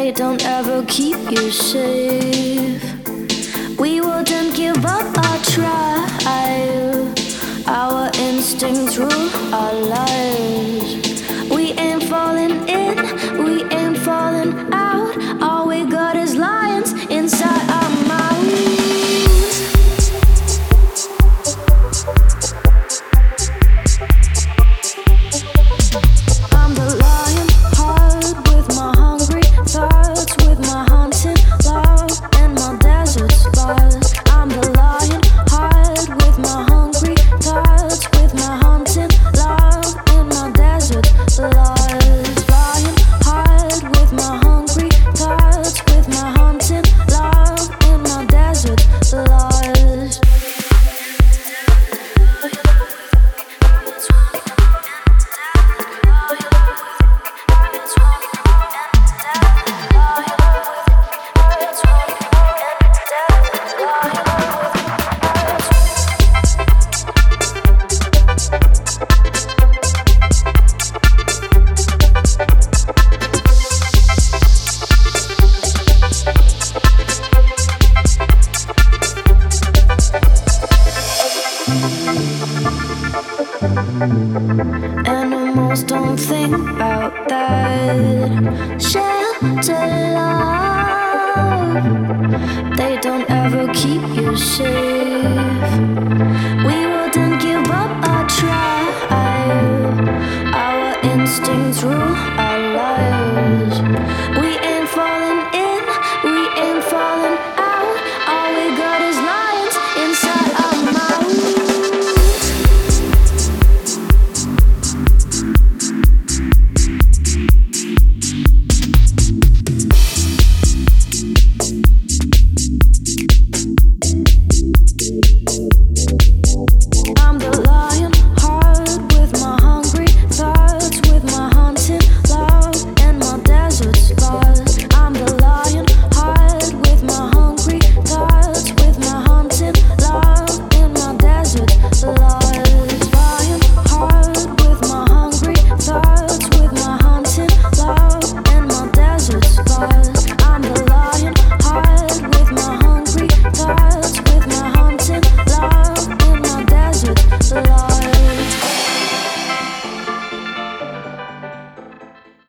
they don't ever keep you safe. We won't give up. Animals don't think about that. Shelter love. They don't ever keep you safe. We